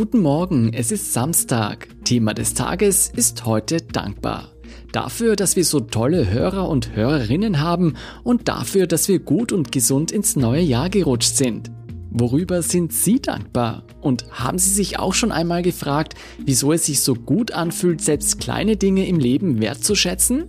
guten Morgen, es ist Samstag. Thema des Tages ist heute dankbar. Dafür, dass wir so tolle Hörer und Hörerinnen haben und dafür, dass wir gut und gesund ins neue Jahr gerutscht sind. Worüber sind Sie dankbar? Und haben Sie sich auch schon einmal gefragt, wieso es sich so gut anfühlt, selbst kleine Dinge im Leben wertzuschätzen?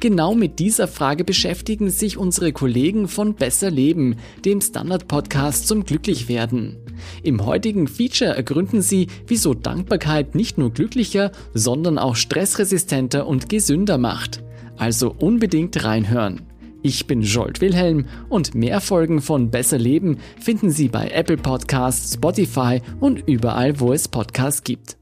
Genau mit dieser Frage beschäftigen sich unsere Kollegen von Besser Leben, dem Standard-Podcast zum Glücklichwerden. Im heutigen Feature ergründen sie, wieso Dankbarkeit nicht nur glücklicher, sondern auch stressresistenter und gesünder macht. Also unbedingt reinhören. Ich bin Jolt Wilhelm und mehr Folgen von Besser Leben finden Sie bei Apple Podcasts, Spotify und überall, wo es Podcasts gibt.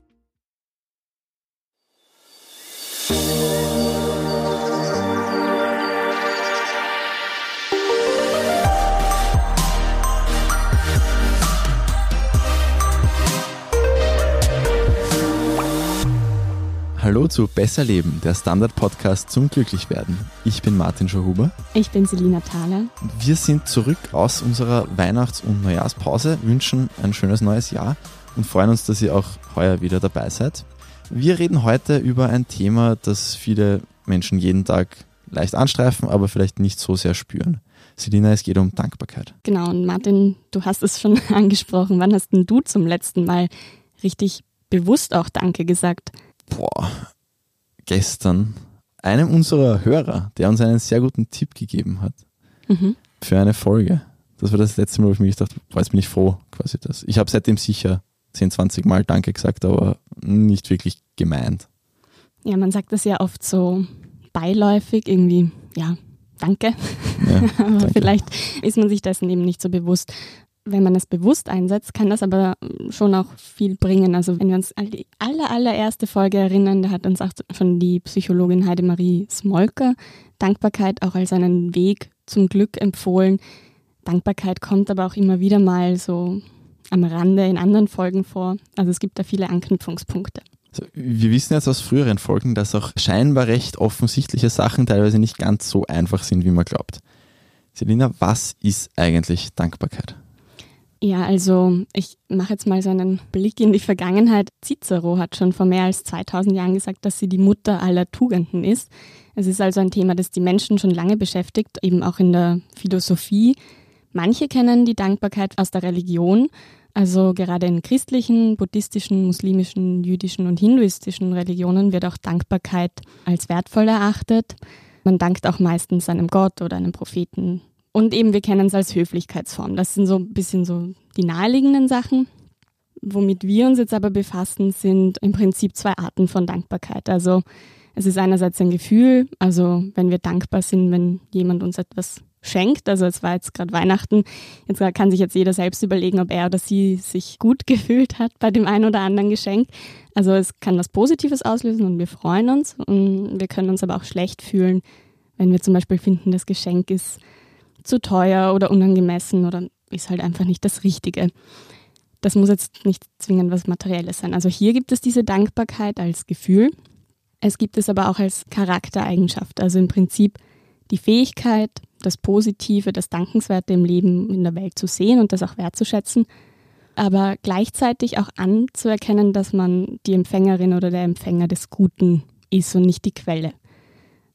Hallo zu Besser Leben, der Standard-Podcast zum Glücklichwerden. Ich bin Martin Schauhuber. Ich bin Selina Thaler. Wir sind zurück aus unserer Weihnachts- und Neujahrspause, wünschen ein schönes neues Jahr und freuen uns, dass ihr auch heuer wieder dabei seid. Wir reden heute über ein Thema, das viele Menschen jeden Tag leicht anstreifen, aber vielleicht nicht so sehr spüren. Selina, es geht um Dankbarkeit. Genau, und Martin, du hast es schon angesprochen. Wann hast denn du zum letzten Mal richtig bewusst auch Danke gesagt? boah, gestern einem unserer Hörer, der uns einen sehr guten Tipp gegeben hat mhm. für eine Folge. Das war das letzte Mal, wo ich mir gedacht habe, jetzt bin ich froh, quasi das. Ich habe seitdem sicher 10, 20 Mal Danke gesagt, aber nicht wirklich gemeint. Ja, man sagt das ja oft so beiläufig, irgendwie, ja, danke. Ja, aber danke. vielleicht ist man sich dessen eben nicht so bewusst wenn man es bewusst einsetzt, kann das aber schon auch viel bringen. Also wenn wir uns an die aller, allererste Folge erinnern, da hat uns auch schon die Psychologin Heidemarie Smolker Dankbarkeit auch als einen Weg zum Glück empfohlen. Dankbarkeit kommt aber auch immer wieder mal so am Rande in anderen Folgen vor. Also es gibt da viele Anknüpfungspunkte. Wir wissen jetzt aus früheren Folgen, dass auch scheinbar recht offensichtliche Sachen teilweise nicht ganz so einfach sind, wie man glaubt. Selina, was ist eigentlich Dankbarkeit? Ja, also ich mache jetzt mal so einen Blick in die Vergangenheit. Cicero hat schon vor mehr als 2000 Jahren gesagt, dass sie die Mutter aller Tugenden ist. Es ist also ein Thema, das die Menschen schon lange beschäftigt, eben auch in der Philosophie. Manche kennen die Dankbarkeit aus der Religion. Also gerade in christlichen, buddhistischen, muslimischen, jüdischen und hinduistischen Religionen wird auch Dankbarkeit als wertvoll erachtet. Man dankt auch meistens einem Gott oder einem Propheten und eben, wir kennen es als Höflichkeitsform. Das sind so ein bisschen so die naheliegenden Sachen. Womit wir uns jetzt aber befassen, sind im Prinzip zwei Arten von Dankbarkeit. Also es ist einerseits ein Gefühl, also wenn wir dankbar sind, wenn jemand uns etwas schenkt. Also es war jetzt gerade Weihnachten. Jetzt kann sich jetzt jeder selbst überlegen, ob er oder sie sich gut gefühlt hat bei dem einen oder anderen Geschenk. Also es kann was Positives auslösen und wir freuen uns. Und wir können uns aber auch schlecht fühlen, wenn wir zum Beispiel finden, das Geschenk ist zu teuer oder unangemessen oder ist halt einfach nicht das Richtige. Das muss jetzt nicht zwingend was Materielles sein. Also hier gibt es diese Dankbarkeit als Gefühl. Es gibt es aber auch als Charaktereigenschaft. Also im Prinzip die Fähigkeit, das Positive, das Dankenswerte im Leben in der Welt zu sehen und das auch wertzuschätzen. Aber gleichzeitig auch anzuerkennen, dass man die Empfängerin oder der Empfänger des Guten ist und nicht die Quelle.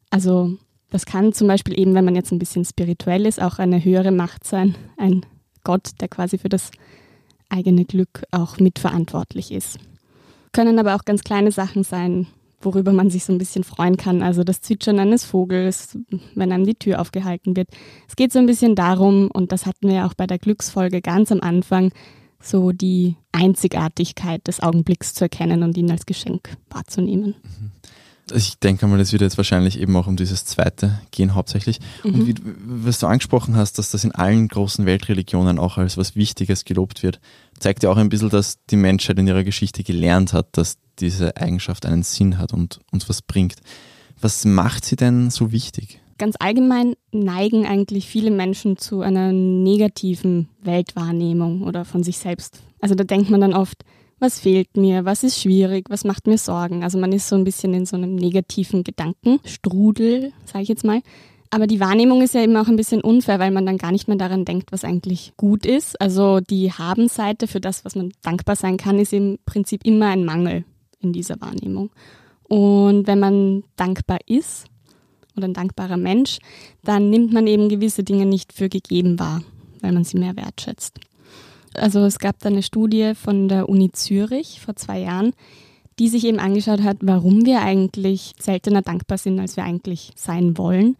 Also das kann zum Beispiel eben, wenn man jetzt ein bisschen spirituell ist, auch eine höhere Macht sein, ein Gott, der quasi für das eigene Glück auch mitverantwortlich ist. Können aber auch ganz kleine Sachen sein, worüber man sich so ein bisschen freuen kann. Also das Zwitschern eines Vogels, wenn einem die Tür aufgehalten wird. Es geht so ein bisschen darum, und das hatten wir ja auch bei der Glücksfolge ganz am Anfang, so die Einzigartigkeit des Augenblicks zu erkennen und ihn als Geschenk wahrzunehmen. Mhm ich denke mal, es wird jetzt wahrscheinlich eben auch um dieses zweite gehen hauptsächlich. Mhm. Und wie, was du angesprochen hast, dass das in allen großen Weltreligionen auch als was Wichtiges gelobt wird, zeigt ja auch ein bisschen, dass die Menschheit in ihrer Geschichte gelernt hat, dass diese Eigenschaft einen Sinn hat und uns was bringt. Was macht sie denn so wichtig? Ganz allgemein neigen eigentlich viele Menschen zu einer negativen Weltwahrnehmung oder von sich selbst. Also da denkt man dann oft, was fehlt mir, was ist schwierig, was macht mir Sorgen. Also man ist so ein bisschen in so einem negativen Gedankenstrudel, sage ich jetzt mal. Aber die Wahrnehmung ist ja eben auch ein bisschen unfair, weil man dann gar nicht mehr daran denkt, was eigentlich gut ist. Also die Haben-Seite für das, was man dankbar sein kann, ist im Prinzip immer ein Mangel in dieser Wahrnehmung. Und wenn man dankbar ist oder ein dankbarer Mensch, dann nimmt man eben gewisse Dinge nicht für gegeben wahr, weil man sie mehr wertschätzt. Also es gab da eine Studie von der Uni Zürich vor zwei Jahren, die sich eben angeschaut hat, warum wir eigentlich seltener dankbar sind, als wir eigentlich sein wollen.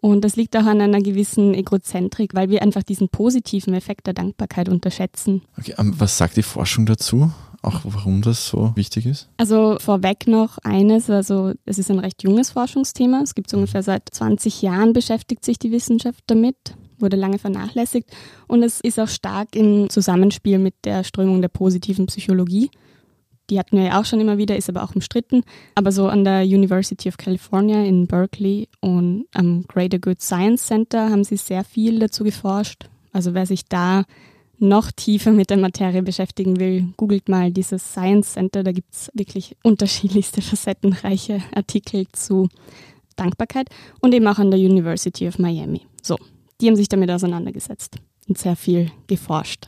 Und das liegt auch an einer gewissen Egozentrik, weil wir einfach diesen positiven Effekt der Dankbarkeit unterschätzen. Okay, ähm, was sagt die Forschung dazu? Auch warum das so wichtig ist? Also vorweg noch eines, also es ist ein recht junges Forschungsthema. Es gibt es ungefähr seit 20 Jahren beschäftigt sich die Wissenschaft damit, wurde lange vernachlässigt und es ist auch stark im Zusammenspiel mit der Strömung der positiven Psychologie die hatten wir ja auch schon immer wieder, ist aber auch umstritten. Aber so an der University of California in Berkeley und am Greater Good Science Center haben sie sehr viel dazu geforscht. Also wer sich da noch tiefer mit der Materie beschäftigen will, googelt mal dieses Science Center. Da gibt es wirklich unterschiedlichste facettenreiche Artikel zu Dankbarkeit und eben auch an der University of Miami. So, die haben sich damit auseinandergesetzt und sehr viel geforscht.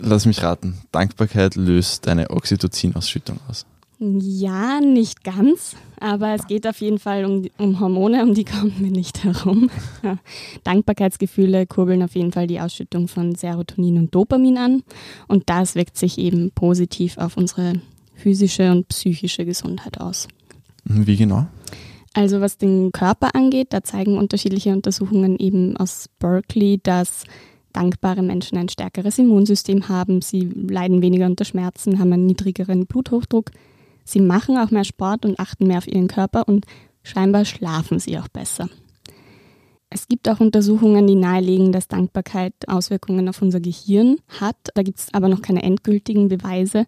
Lass mich raten. Dankbarkeit löst eine Oxytocin-Ausschüttung aus. Ja, nicht ganz, aber es geht auf jeden Fall um, um Hormone, um die kommen wir nicht herum. Dankbarkeitsgefühle kurbeln auf jeden Fall die Ausschüttung von Serotonin und Dopamin an und das wirkt sich eben positiv auf unsere physische und psychische Gesundheit aus. Wie genau? Also was den Körper angeht, da zeigen unterschiedliche Untersuchungen eben aus Berkeley, dass dankbare Menschen ein stärkeres Immunsystem haben, sie leiden weniger unter Schmerzen, haben einen niedrigeren Bluthochdruck, sie machen auch mehr Sport und achten mehr auf ihren Körper und scheinbar schlafen sie auch besser. Es gibt auch Untersuchungen, die nahelegen, dass Dankbarkeit Auswirkungen auf unser Gehirn hat. Da gibt es aber noch keine endgültigen Beweise.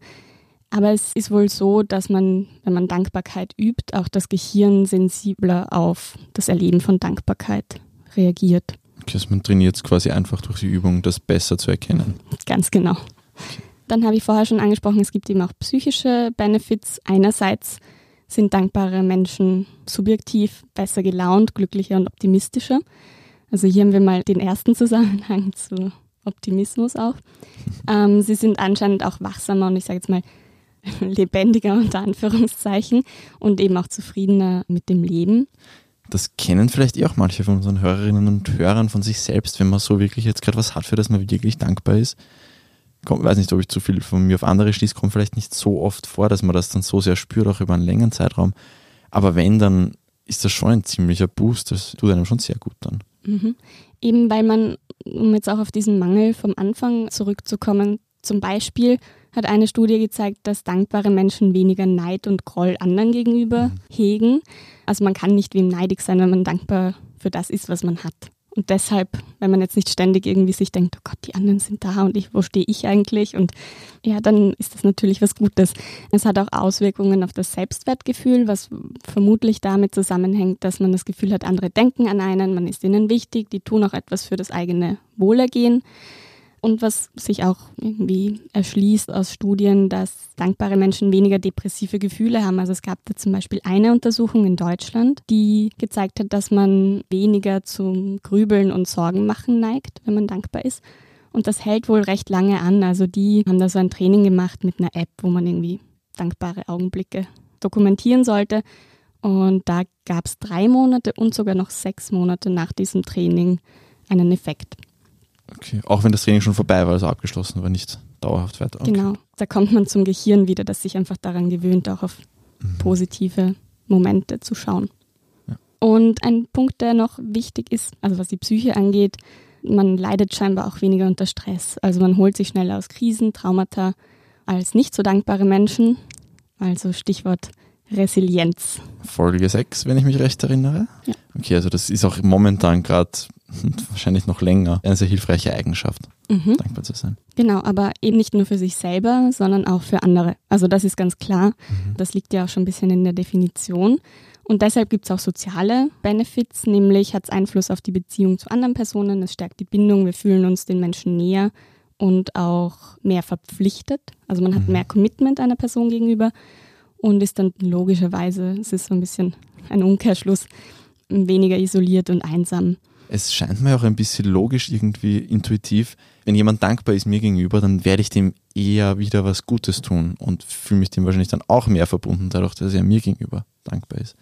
Aber es ist wohl so, dass man, wenn man Dankbarkeit übt, auch das Gehirn sensibler auf das Erleben von Dankbarkeit reagiert. Okay, also man trainiert es quasi einfach durch die Übung, das besser zu erkennen. Ganz genau. Dann habe ich vorher schon angesprochen, es gibt eben auch psychische Benefits. Einerseits sind dankbare Menschen subjektiv besser gelaunt, glücklicher und optimistischer. Also hier haben wir mal den ersten Zusammenhang zu Optimismus auch. Ähm, sie sind anscheinend auch wachsamer und ich sage jetzt mal lebendiger unter Anführungszeichen und eben auch zufriedener mit dem Leben. Das kennen vielleicht eh auch manche von unseren Hörerinnen und Hörern von sich selbst, wenn man so wirklich jetzt gerade was hat, für das man wirklich dankbar ist. Ich weiß nicht, ob ich zu viel von mir auf andere schließe, kommt vielleicht nicht so oft vor, dass man das dann so sehr spürt, auch über einen längeren Zeitraum. Aber wenn, dann ist das schon ein ziemlicher Boost. Das tut einem schon sehr gut dann. Mhm. Eben weil man, um jetzt auch auf diesen Mangel vom Anfang zurückzukommen, zum Beispiel hat eine Studie gezeigt, dass dankbare Menschen weniger Neid und Groll anderen gegenüber mhm. hegen. Also man kann nicht wem neidig sein, wenn man dankbar für das ist, was man hat. Und deshalb, wenn man jetzt nicht ständig irgendwie sich denkt, oh Gott, die anderen sind da und ich, wo stehe ich eigentlich? Und ja, dann ist das natürlich was Gutes. Es hat auch Auswirkungen auf das Selbstwertgefühl, was vermutlich damit zusammenhängt, dass man das Gefühl hat, andere denken an einen, man ist ihnen wichtig, die tun auch etwas für das eigene Wohlergehen. Und was sich auch irgendwie erschließt aus Studien, dass dankbare Menschen weniger depressive Gefühle haben. Also es gab da zum Beispiel eine Untersuchung in Deutschland, die gezeigt hat, dass man weniger zum Grübeln und Sorgen machen neigt, wenn man dankbar ist. Und das hält wohl recht lange an. Also die haben da so ein Training gemacht mit einer App, wo man irgendwie dankbare Augenblicke dokumentieren sollte. Und da gab es drei Monate und sogar noch sechs Monate nach diesem Training einen Effekt. Okay, auch wenn das Training schon vorbei war, also abgeschlossen war, nicht dauerhaft weiter. Okay. Genau, da kommt man zum Gehirn wieder, das sich einfach daran gewöhnt, auch auf mhm. positive Momente zu schauen. Ja. Und ein Punkt, der noch wichtig ist, also was die Psyche angeht, man leidet scheinbar auch weniger unter Stress. Also man holt sich schneller aus Krisen, Traumata als nicht so dankbare Menschen. Also Stichwort Resilienz. Folge 6, wenn ich mich recht erinnere. Ja. Okay, also das ist auch momentan gerade wahrscheinlich noch länger eine sehr hilfreiche Eigenschaft, mhm. dankbar zu sein. Genau, aber eben nicht nur für sich selber, sondern auch für andere. Also das ist ganz klar. Mhm. Das liegt ja auch schon ein bisschen in der Definition. Und deshalb gibt es auch soziale Benefits, nämlich hat es Einfluss auf die Beziehung zu anderen Personen, es stärkt die Bindung, wir fühlen uns den Menschen näher und auch mehr verpflichtet. Also man hat mhm. mehr Commitment einer Person gegenüber und ist dann logischerweise, es ist so ein bisschen ein Umkehrschluss, weniger isoliert und einsam. Es scheint mir auch ein bisschen logisch, irgendwie intuitiv. Wenn jemand dankbar ist mir gegenüber, dann werde ich dem eher wieder was Gutes tun und fühle mich dem wahrscheinlich dann auch mehr verbunden, dadurch, dass er mir gegenüber dankbar ist.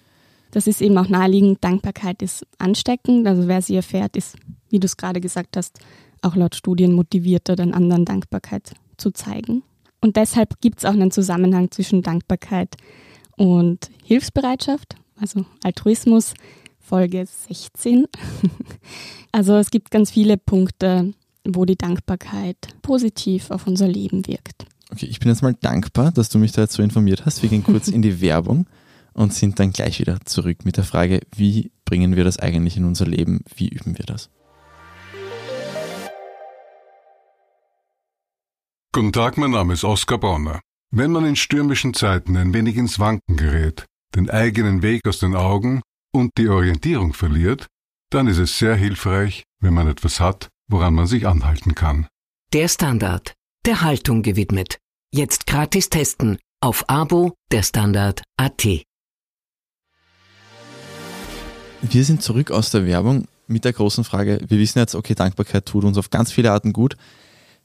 Das ist eben auch naheliegend. Dankbarkeit ist ansteckend. Also wer sie erfährt, ist, wie du es gerade gesagt hast, auch laut Studien motivierter, den anderen Dankbarkeit zu zeigen. Und deshalb gibt es auch einen Zusammenhang zwischen Dankbarkeit und Hilfsbereitschaft, also Altruismus, Folge 16. also es gibt ganz viele Punkte, wo die Dankbarkeit positiv auf unser Leben wirkt. Okay, ich bin jetzt mal dankbar, dass du mich da jetzt so informiert hast. Wir gehen kurz in die Werbung und sind dann gleich wieder zurück mit der Frage, wie bringen wir das eigentlich in unser Leben? Wie üben wir das? Guten Tag, mein Name ist Oskar Bonner. Wenn man in stürmischen Zeiten ein wenig ins Wanken gerät, den eigenen Weg aus den Augen und die Orientierung verliert, dann ist es sehr hilfreich, wenn man etwas hat, woran man sich anhalten kann. Der Standard, der Haltung gewidmet. Jetzt gratis testen auf Abo der Standard AT. Wir sind zurück aus der Werbung mit der großen Frage, wir wissen jetzt, okay, Dankbarkeit tut uns auf ganz viele Arten gut.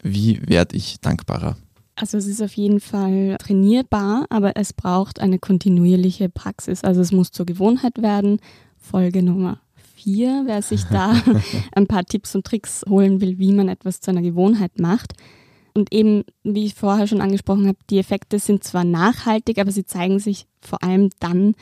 Wie werde ich dankbarer? Also es ist auf jeden Fall trainierbar, aber es braucht eine kontinuierliche Praxis. Also es muss zur Gewohnheit werden. Folge Nummer vier, wer sich da ein paar Tipps und Tricks holen will, wie man etwas zu einer Gewohnheit macht. Und eben, wie ich vorher schon angesprochen habe, die Effekte sind zwar nachhaltig, aber sie zeigen sich vor allem dann,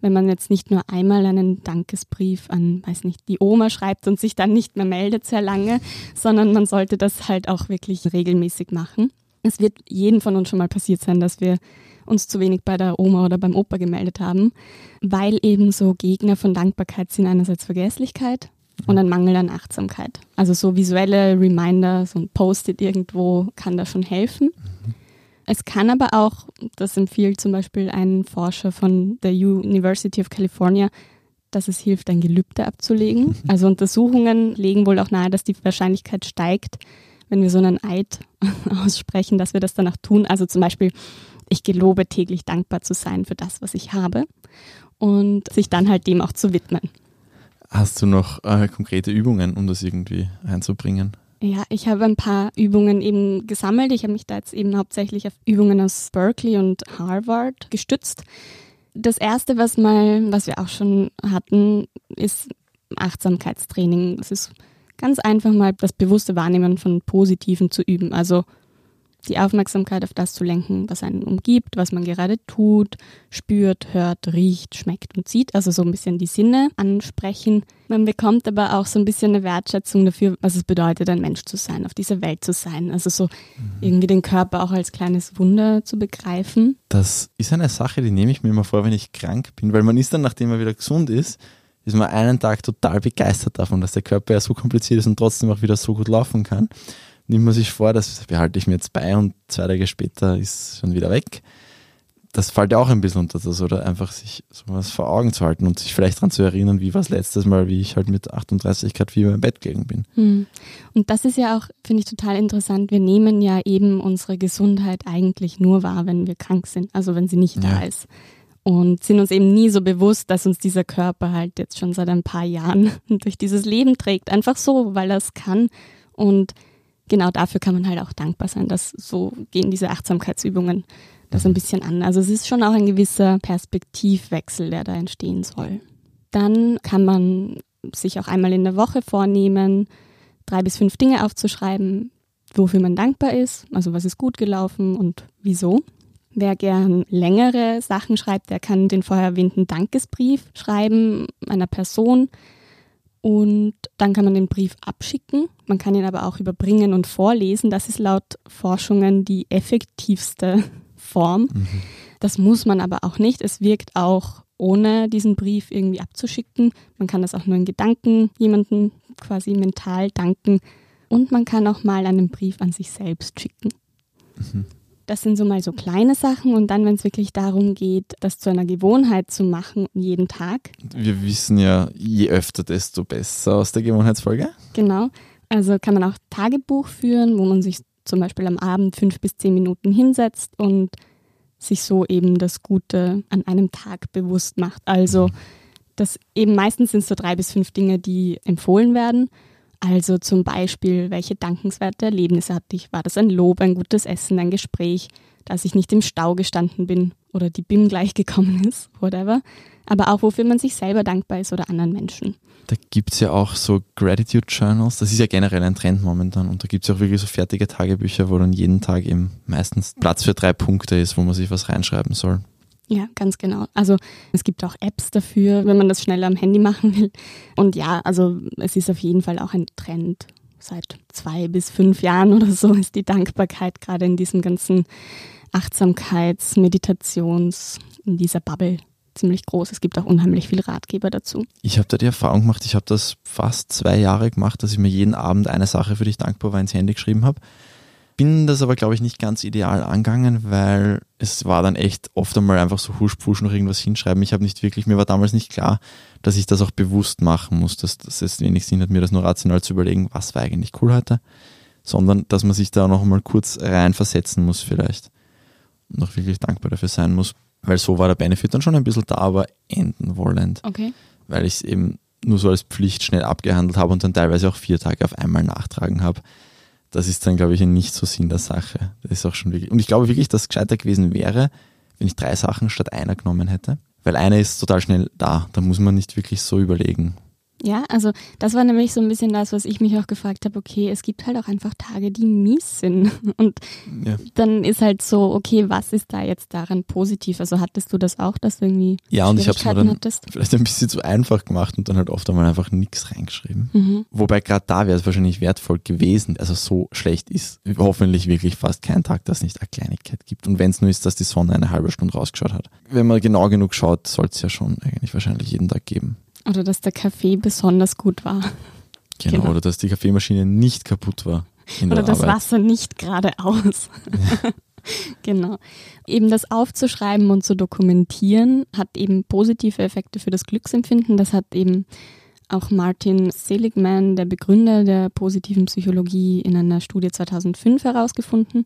wenn man jetzt nicht nur einmal einen Dankesbrief an, weiß nicht, die Oma schreibt und sich dann nicht mehr meldet sehr lange, sondern man sollte das halt auch wirklich regelmäßig machen. Es wird jedem von uns schon mal passiert sein, dass wir uns zu wenig bei der Oma oder beim Opa gemeldet haben, weil eben so Gegner von Dankbarkeit sind einerseits Vergesslichkeit und ein Mangel an Achtsamkeit. Also so visuelle Reminder, so ein Post-it irgendwo kann da schon helfen. Es kann aber auch, das empfiehlt zum Beispiel ein Forscher von der University of California, dass es hilft, ein Gelübde abzulegen. Also Untersuchungen legen wohl auch nahe, dass die Wahrscheinlichkeit steigt, wenn wir so einen Eid aussprechen, dass wir das danach tun. Also zum Beispiel, ich gelobe täglich dankbar zu sein für das, was ich habe und sich dann halt dem auch zu widmen. Hast du noch äh, konkrete Übungen, um das irgendwie einzubringen? Ja, ich habe ein paar Übungen eben gesammelt. Ich habe mich da jetzt eben hauptsächlich auf Übungen aus Berkeley und Harvard gestützt. Das erste, was mal, was wir auch schon hatten, ist Achtsamkeitstraining. Es ist ganz einfach mal das bewusste Wahrnehmen von Positiven zu üben. Also die Aufmerksamkeit auf das zu lenken, was einen umgibt, was man gerade tut, spürt, hört, riecht, schmeckt und sieht. Also so ein bisschen die Sinne ansprechen. Man bekommt aber auch so ein bisschen eine Wertschätzung dafür, was es bedeutet, ein Mensch zu sein, auf dieser Welt zu sein. Also so mhm. irgendwie den Körper auch als kleines Wunder zu begreifen. Das ist eine Sache, die nehme ich mir immer vor, wenn ich krank bin, weil man ist dann, nachdem man wieder gesund ist, ist man einen Tag total begeistert davon, dass der Körper ja so kompliziert ist und trotzdem auch wieder so gut laufen kann nimmt man sich vor, das behalte ich mir jetzt bei und zwei Tage später ist schon wieder weg. Das fällt ja auch ein bisschen unter das, oder einfach sich sowas vor Augen zu halten und sich vielleicht daran zu erinnern, wie war es letztes Mal, wie ich halt mit 38 Grad Fieber im Bett gelegen bin. Hm. Und das ist ja auch, finde ich, total interessant. Wir nehmen ja eben unsere Gesundheit eigentlich nur wahr, wenn wir krank sind, also wenn sie nicht ja. da ist und sind uns eben nie so bewusst, dass uns dieser Körper halt jetzt schon seit ein paar Jahren durch dieses Leben trägt. Einfach so, weil er es kann. Und genau dafür kann man halt auch dankbar sein, dass so gehen diese Achtsamkeitsübungen das ein bisschen an. Also es ist schon auch ein gewisser Perspektivwechsel, der da entstehen soll. Dann kann man sich auch einmal in der Woche vornehmen, drei bis fünf Dinge aufzuschreiben, wofür man dankbar ist, also was ist gut gelaufen und wieso. Wer gern längere Sachen schreibt, der kann den vorher erwähnten Dankesbrief schreiben einer Person, und dann kann man den Brief abschicken. Man kann ihn aber auch überbringen und vorlesen. Das ist laut Forschungen die effektivste Form. Mhm. Das muss man aber auch nicht. Es wirkt auch ohne diesen Brief irgendwie abzuschicken. Man kann das auch nur in Gedanken jemanden quasi mental danken. Und man kann auch mal einen Brief an sich selbst schicken. Mhm. Das sind so mal so kleine Sachen und dann, wenn es wirklich darum geht, das zu einer Gewohnheit zu machen, jeden Tag. Wir wissen ja, je öfter, desto besser aus der Gewohnheitsfolge. Genau. Also kann man auch Tagebuch führen, wo man sich zum Beispiel am Abend fünf bis zehn Minuten hinsetzt und sich so eben das Gute an einem Tag bewusst macht. Also Das eben meistens sind es so drei bis fünf Dinge, die empfohlen werden. Also zum Beispiel, welche dankenswerte Erlebnisse hatte ich? War das ein Lob, ein gutes Essen, ein Gespräch, dass ich nicht im Stau gestanden bin oder die BIM gleich gekommen ist, whatever. Aber auch, wofür man sich selber dankbar ist oder anderen Menschen. Da gibt es ja auch so Gratitude Journals, das ist ja generell ein Trend momentan und da gibt es ja auch wirklich so fertige Tagebücher, wo dann jeden Tag eben meistens Platz für drei Punkte ist, wo man sich was reinschreiben soll. Ja, ganz genau. Also es gibt auch Apps dafür, wenn man das schneller am Handy machen will. Und ja, also es ist auf jeden Fall auch ein Trend. Seit zwei bis fünf Jahren oder so ist die Dankbarkeit gerade in diesem ganzen Achtsamkeits-, Meditations-, in dieser Bubble ziemlich groß. Es gibt auch unheimlich viele Ratgeber dazu. Ich habe da die Erfahrung gemacht, ich habe das fast zwei Jahre gemacht, dass ich mir jeden Abend eine Sache, für die ich dankbar war, ins Handy geschrieben habe bin das aber, glaube ich, nicht ganz ideal angegangen, weil es war dann echt oft einmal einfach so husch push noch irgendwas hinschreiben. Ich habe nicht wirklich, mir war damals nicht klar, dass ich das auch bewusst machen muss, dass, dass es wenig Sinn hat, mir das nur rational zu überlegen, was war eigentlich cool heute, sondern dass man sich da noch mal kurz reinversetzen muss vielleicht und noch wirklich dankbar dafür sein muss, weil so war der Benefit dann schon ein bisschen da, aber enden wollend. Okay. Weil ich es eben nur so als Pflicht schnell abgehandelt habe und dann teilweise auch vier Tage auf einmal nachtragen habe das ist dann, glaube ich, nicht so Sinn der Sache. Das ist auch schon wirklich. Und ich glaube wirklich, dass es gescheiter gewesen wäre, wenn ich drei Sachen statt einer genommen hätte. Weil eine ist total schnell da. Da muss man nicht wirklich so überlegen. Ja, also das war nämlich so ein bisschen das, was ich mich auch gefragt habe, okay, es gibt halt auch einfach Tage, die mies sind. Und ja. dann ist halt so, okay, was ist da jetzt daran positiv? Also hattest du das auch, dass du irgendwie Ja, und ich habe es mir dann hattest? vielleicht ein bisschen zu einfach gemacht und dann halt oft einmal einfach nichts reingeschrieben. Mhm. Wobei gerade da wäre es wahrscheinlich wertvoll gewesen. Also so schlecht ist hoffentlich wirklich fast kein Tag, dass es nicht eine Kleinigkeit gibt. Und wenn es nur ist, dass die Sonne eine halbe Stunde rausgeschaut hat. Wenn man genau genug schaut, soll es ja schon eigentlich wahrscheinlich jeden Tag geben. Oder dass der Kaffee besonders gut war. Genau, genau. oder dass die Kaffeemaschine nicht kaputt war. oder das Arbeit. Wasser nicht geradeaus. Ja. genau. Eben das aufzuschreiben und zu dokumentieren hat eben positive Effekte für das Glücksempfinden. Das hat eben auch Martin Seligman, der Begründer der positiven Psychologie, in einer Studie 2005 herausgefunden.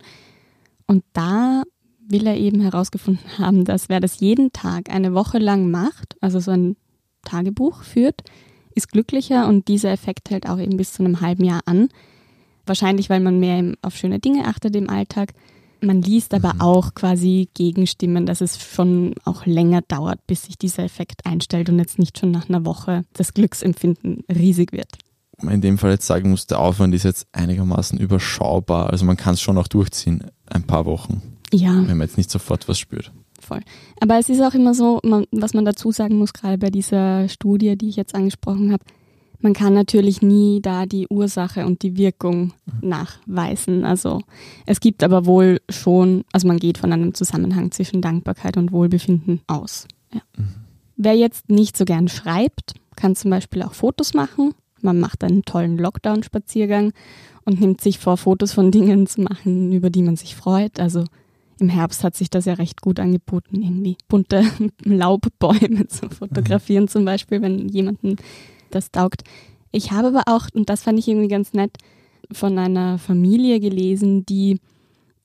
Und da will er eben herausgefunden haben, dass wer das jeden Tag eine Woche lang macht, also so ein Tagebuch führt, ist glücklicher und dieser Effekt hält auch eben bis zu einem halben Jahr an. Wahrscheinlich, weil man mehr auf schöne Dinge achtet im Alltag. Man liest aber mhm. auch quasi Gegenstimmen, dass es schon auch länger dauert, bis sich dieser Effekt einstellt und jetzt nicht schon nach einer Woche das Glücksempfinden riesig wird. In dem Fall jetzt sagen muss, der Aufwand ist jetzt einigermaßen überschaubar. Also man kann es schon auch durchziehen, ein paar Wochen. Ja. Wenn man jetzt nicht sofort was spürt voll. Aber es ist auch immer so, man, was man dazu sagen muss, gerade bei dieser Studie, die ich jetzt angesprochen habe, man kann natürlich nie da die Ursache und die Wirkung nachweisen. Also es gibt aber wohl schon, also man geht von einem Zusammenhang zwischen Dankbarkeit und Wohlbefinden aus. Ja. Mhm. Wer jetzt nicht so gern schreibt, kann zum Beispiel auch Fotos machen. Man macht einen tollen Lockdown-Spaziergang und nimmt sich vor, Fotos von Dingen zu machen, über die man sich freut. Also im Herbst hat sich das ja recht gut angeboten, irgendwie bunte Laubbäume zu fotografieren, mhm. zum Beispiel, wenn jemanden das taugt. Ich habe aber auch, und das fand ich irgendwie ganz nett, von einer Familie gelesen, die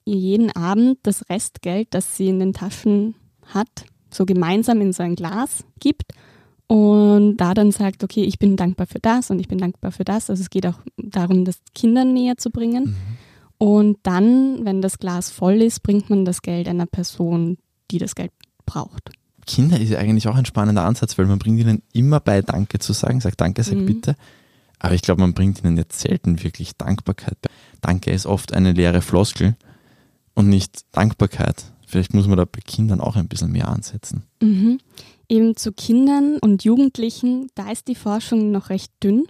jeden Abend das Restgeld, das sie in den Taschen hat, so gemeinsam in so ein Glas gibt und da dann sagt, okay, ich bin dankbar für das und ich bin dankbar für das. Also es geht auch darum, das Kindern näher zu bringen. Mhm. Und dann, wenn das Glas voll ist, bringt man das Geld einer Person, die das Geld braucht. Kinder ist ja eigentlich auch ein spannender Ansatz, weil man bringt ihnen immer bei Danke zu sagen, sagt Danke, sag mhm. bitte. Aber ich glaube, man bringt ihnen jetzt selten wirklich Dankbarkeit bei. Danke ist oft eine leere Floskel und nicht Dankbarkeit. Vielleicht muss man da bei Kindern auch ein bisschen mehr ansetzen. Mhm. Eben zu Kindern und Jugendlichen, da ist die Forschung noch recht dünn.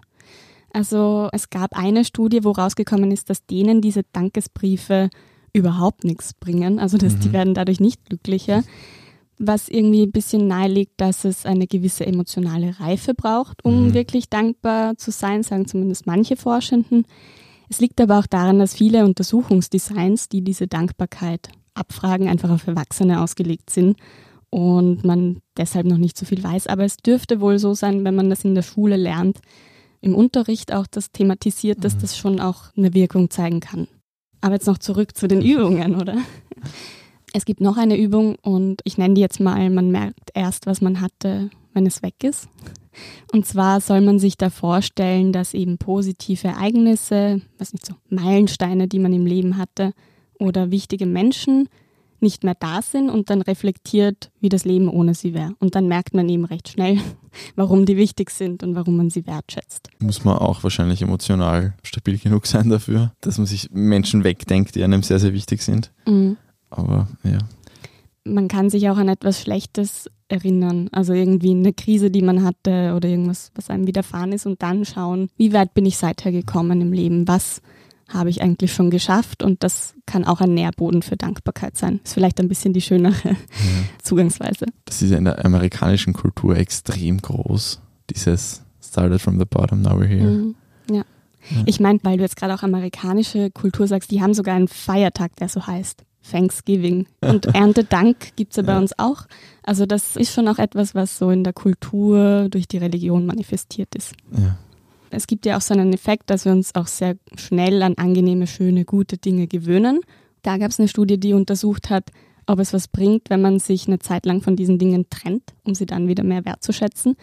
Also es gab eine Studie, wo rausgekommen ist, dass denen diese Dankesbriefe überhaupt nichts bringen. Also dass mhm. die werden dadurch nicht glücklicher. Was irgendwie ein bisschen naheliegt, dass es eine gewisse emotionale Reife braucht, um mhm. wirklich dankbar zu sein, sagen zumindest manche Forschenden. Es liegt aber auch daran, dass viele Untersuchungsdesigns, die diese Dankbarkeit abfragen, einfach auf Erwachsene ausgelegt sind und man deshalb noch nicht so viel weiß. Aber es dürfte wohl so sein, wenn man das in der Schule lernt, im Unterricht auch das thematisiert, dass mhm. das schon auch eine Wirkung zeigen kann. Aber jetzt noch zurück zu den Übungen, oder? Es gibt noch eine Übung und ich nenne die jetzt mal, man merkt erst, was man hatte, wenn es weg ist. Und zwar soll man sich da vorstellen, dass eben positive Ereignisse, was nicht so, Meilensteine, die man im Leben hatte, oder wichtige Menschen nicht mehr da sind und dann reflektiert, wie das Leben ohne sie wäre. Und dann merkt man eben recht schnell, warum die wichtig sind und warum man sie wertschätzt. Muss man auch wahrscheinlich emotional stabil genug sein dafür, dass man sich Menschen wegdenkt, die einem sehr, sehr wichtig sind. Mhm. Aber ja. Man kann sich auch an etwas Schlechtes erinnern, also irgendwie eine Krise, die man hatte oder irgendwas, was einem widerfahren ist und dann schauen, wie weit bin ich seither gekommen im Leben, was habe ich eigentlich schon geschafft und das kann auch ein Nährboden für Dankbarkeit sein. Ist vielleicht ein bisschen die schönere ja. Zugangsweise. Das ist ja in der amerikanischen Kultur extrem groß, dieses Started from the bottom, now we're here. Mhm. Ja. ja. Ich meine, weil du jetzt gerade auch amerikanische Kultur sagst, die haben sogar einen Feiertag, der so heißt. Thanksgiving. Und Erntedank gibt es ja bei uns auch. Also das ist schon auch etwas, was so in der Kultur durch die Religion manifestiert ist. Ja. Es gibt ja auch so einen Effekt, dass wir uns auch sehr schnell an angenehme, schöne, gute Dinge gewöhnen. Da gab es eine Studie, die untersucht hat, ob es was bringt, wenn man sich eine Zeit lang von diesen Dingen trennt, um sie dann wieder mehr wertzuschätzen.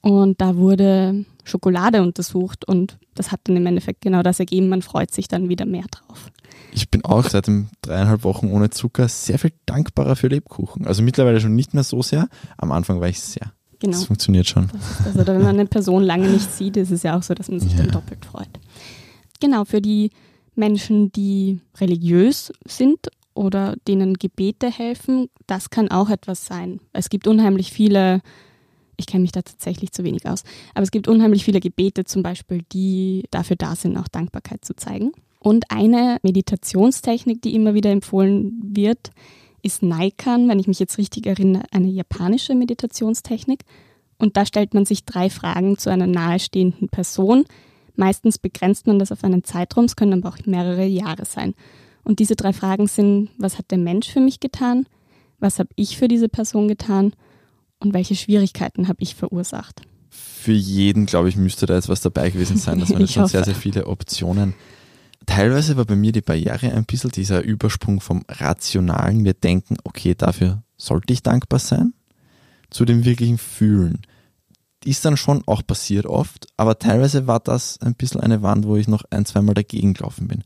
Und da wurde Schokolade untersucht und das hat dann im Endeffekt genau das ergeben, man freut sich dann wieder mehr drauf. Ich bin auch seit dreieinhalb Wochen ohne Zucker sehr viel dankbarer für Lebkuchen. Also mittlerweile schon nicht mehr so sehr. Am Anfang war ich sehr. Genau. Das funktioniert schon. Das also wenn man eine Person lange nicht sieht, ist es ja auch so, dass man sich ja. dann doppelt freut. Genau, für die Menschen, die religiös sind oder denen Gebete helfen, das kann auch etwas sein. Es gibt unheimlich viele, ich kenne mich da tatsächlich zu wenig aus, aber es gibt unheimlich viele Gebete zum Beispiel, die dafür da sind, auch Dankbarkeit zu zeigen. Und eine Meditationstechnik, die immer wieder empfohlen wird, ist Naikan, wenn ich mich jetzt richtig erinnere, eine japanische Meditationstechnik. Und da stellt man sich drei Fragen zu einer nahestehenden Person. Meistens begrenzt man das auf einen Zeitraum, es können aber auch mehrere Jahre sein. Und diese drei Fragen sind, was hat der Mensch für mich getan? Was habe ich für diese Person getan? Und welche Schwierigkeiten habe ich verursacht? Für jeden, glaube ich, müsste da jetzt was dabei gewesen sein. Das waren schon sehr, sehr viele Optionen. Teilweise war bei mir die Barriere ein bisschen dieser Übersprung vom Rationalen. Wir denken, okay, dafür sollte ich dankbar sein, zu dem wirklichen Fühlen. Ist dann schon auch passiert oft, aber teilweise war das ein bisschen eine Wand, wo ich noch ein, zweimal dagegen gelaufen bin.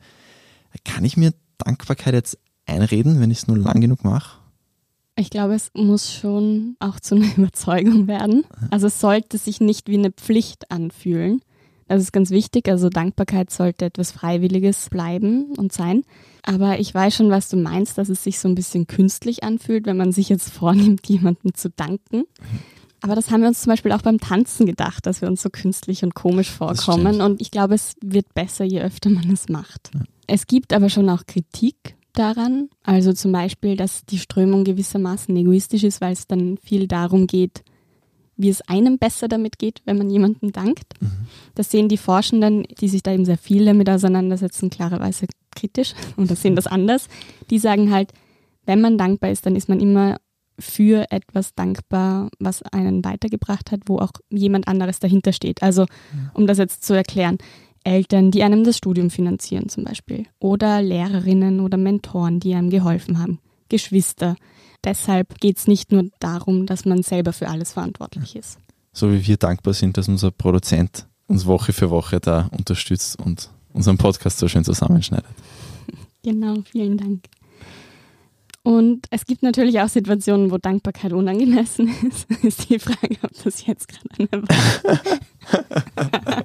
Kann ich mir Dankbarkeit jetzt einreden, wenn ich es nur lang genug mache? Ich glaube, es muss schon auch zu einer Überzeugung werden. Also es sollte sich nicht wie eine Pflicht anfühlen. Das ist ganz wichtig. Also Dankbarkeit sollte etwas Freiwilliges bleiben und sein. Aber ich weiß schon, was du meinst, dass es sich so ein bisschen künstlich anfühlt, wenn man sich jetzt vornimmt, jemandem zu danken. Aber das haben wir uns zum Beispiel auch beim Tanzen gedacht, dass wir uns so künstlich und komisch vorkommen. Und ich glaube, es wird besser, je öfter man es macht. Ja. Es gibt aber schon auch Kritik daran. Also zum Beispiel, dass die Strömung gewissermaßen egoistisch ist, weil es dann viel darum geht, wie es einem besser damit geht, wenn man jemandem dankt. Mhm. Das sehen die Forschenden, die sich da eben sehr viel damit auseinandersetzen, klarerweise kritisch und das sehen das anders. Die sagen halt, wenn man dankbar ist, dann ist man immer für etwas dankbar, was einen weitergebracht hat, wo auch jemand anderes dahinter steht. Also, um das jetzt zu erklären, Eltern, die einem das Studium finanzieren zum Beispiel, oder Lehrerinnen oder Mentoren, die einem geholfen haben, Geschwister, Deshalb geht es nicht nur darum, dass man selber für alles verantwortlich ist. So wie wir dankbar sind, dass unser Produzent uns Woche für Woche da unterstützt und unseren Podcast so schön zusammenschneidet. Genau, vielen Dank. Und es gibt natürlich auch Situationen, wo Dankbarkeit unangemessen ist. Ist die Frage, ob das jetzt gerade eine war.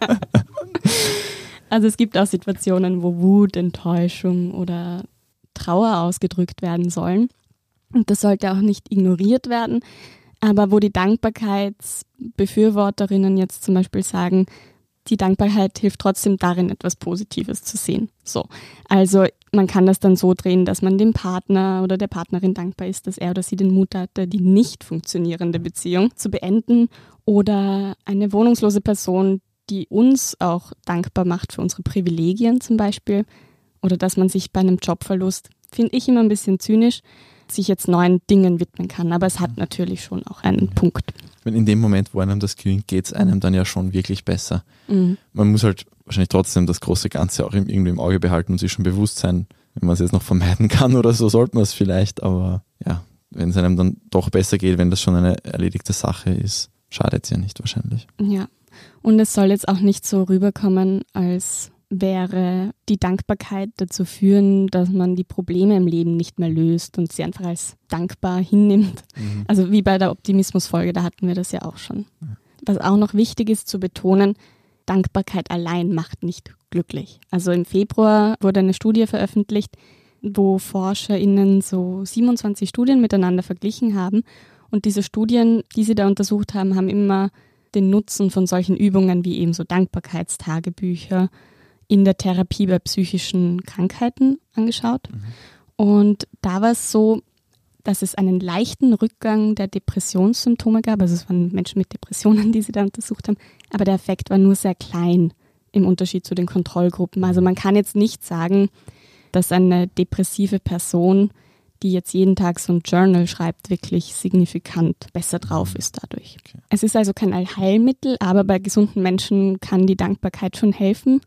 also es gibt auch Situationen, wo Wut, Enttäuschung oder Trauer ausgedrückt werden sollen. Und das sollte auch nicht ignoriert werden. Aber wo die Dankbarkeitsbefürworterinnen jetzt zum Beispiel sagen, die Dankbarkeit hilft trotzdem darin, etwas Positives zu sehen. So. Also man kann das dann so drehen, dass man dem Partner oder der Partnerin dankbar ist, dass er oder sie den Mut hatte, die nicht funktionierende Beziehung zu beenden oder eine wohnungslose Person, die uns auch dankbar macht für unsere Privilegien zum Beispiel oder dass man sich bei einem Jobverlust, finde ich immer ein bisschen zynisch, sich jetzt neuen Dingen widmen kann. Aber es hat mhm. natürlich schon auch einen Punkt. In dem Moment, wo einem das gelingt, geht es einem dann ja schon wirklich besser. Mhm. Man muss halt wahrscheinlich trotzdem das große Ganze auch irgendwie im Auge behalten und sich schon bewusst sein, wenn man es jetzt noch vermeiden kann oder so, sollte man es vielleicht. Aber ja, wenn es einem dann doch besser geht, wenn das schon eine erledigte Sache ist, schadet ja nicht wahrscheinlich. Ja. Und es soll jetzt auch nicht so rüberkommen, als wäre die Dankbarkeit dazu führen, dass man die Probleme im Leben nicht mehr löst und sie einfach als dankbar hinnimmt. Mhm. Also wie bei der Optimismusfolge, da hatten wir das ja auch schon. Was auch noch wichtig ist zu betonen, Dankbarkeit allein macht nicht glücklich. Also im Februar wurde eine Studie veröffentlicht, wo ForscherInnen so 27 Studien miteinander verglichen haben. Und diese Studien, die sie da untersucht haben, haben immer den Nutzen von solchen Übungen wie eben so Dankbarkeitstagebücher in der Therapie bei psychischen Krankheiten angeschaut. Mhm. Und da war es so, dass es einen leichten Rückgang der Depressionssymptome gab. Also es waren Menschen mit Depressionen, die sie da untersucht haben. Aber der Effekt war nur sehr klein im Unterschied zu den Kontrollgruppen. Also man kann jetzt nicht sagen, dass eine depressive Person, die jetzt jeden Tag so ein Journal schreibt, wirklich signifikant besser drauf mhm. ist dadurch. Okay. Es ist also kein Allheilmittel, aber bei gesunden Menschen kann die Dankbarkeit schon helfen.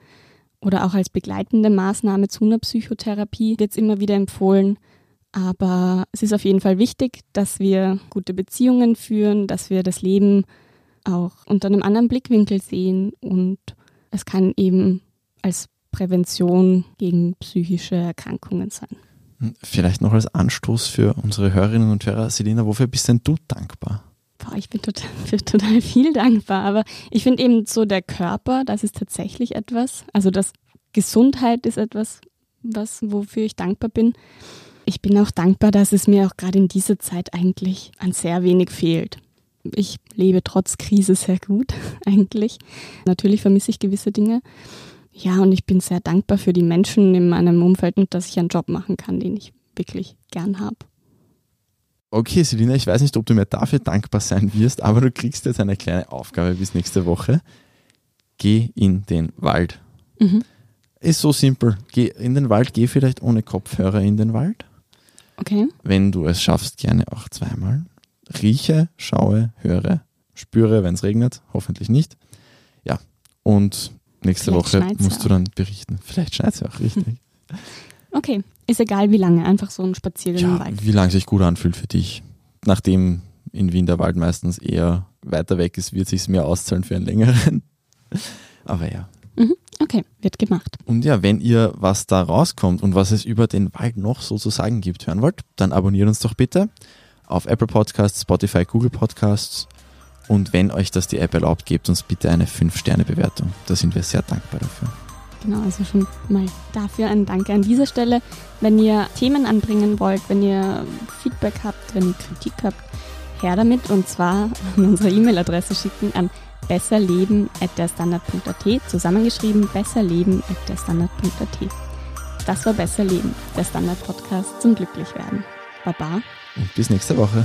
Oder auch als begleitende Maßnahme zu einer Psychotherapie wird es immer wieder empfohlen. Aber es ist auf jeden Fall wichtig, dass wir gute Beziehungen führen, dass wir das Leben auch unter einem anderen Blickwinkel sehen und es kann eben als Prävention gegen psychische Erkrankungen sein. Vielleicht noch als Anstoß für unsere Hörerinnen und Hörer, Selina, wofür bist denn du dankbar? Boah, ich bin total, bin total viel dankbar, aber ich finde eben so der Körper, das ist tatsächlich etwas. Also das Gesundheit ist etwas, was, wofür ich dankbar bin. Ich bin auch dankbar, dass es mir auch gerade in dieser Zeit eigentlich an sehr wenig fehlt. Ich lebe trotz Krise sehr gut, eigentlich. Natürlich vermisse ich gewisse Dinge, ja, und ich bin sehr dankbar für die Menschen in meinem Umfeld und dass ich einen Job machen kann, den ich wirklich gern habe. Okay, Selina, ich weiß nicht, ob du mir dafür dankbar sein wirst, aber du kriegst jetzt eine kleine Aufgabe bis nächste Woche. Geh in den Wald. Mhm. Ist so simpel. Geh in den Wald, geh vielleicht ohne Kopfhörer in den Wald. Okay. Wenn du es schaffst, gerne auch zweimal. Rieche, schaue, höre, spüre, wenn es regnet, hoffentlich nicht. Ja, und Nächste Vielleicht Woche musst du dann berichten. Vielleicht schneit es ja auch richtig. Okay, ist egal wie lange, einfach so ein Spaziergang ja, im Wald. Wie lange sich gut anfühlt für dich. Nachdem in Wien der Wald meistens eher weiter weg ist, wird sich mehr auszahlen für einen längeren. Aber ja. Mhm, okay, wird gemacht. Und ja, wenn ihr was da rauskommt und was es über den Wald noch sozusagen gibt, hören wollt, dann abonniert uns doch bitte auf Apple Podcasts, Spotify, Google Podcasts und wenn euch das die App erlaubt, gebt uns bitte eine 5-Sterne-Bewertung. Da sind wir sehr dankbar dafür. Genau, also schon mal dafür ein Danke an dieser Stelle. Wenn ihr Themen anbringen wollt, wenn ihr Feedback habt, wenn ihr Kritik habt, her damit und zwar an unsere E-Mail-Adresse schicken an besserleben.derstandard.at, zusammengeschrieben besserleben.derstandard.at. Das war Besser Leben, der Standard-Podcast zum Glücklichwerden. Baba. Und bis nächste Woche.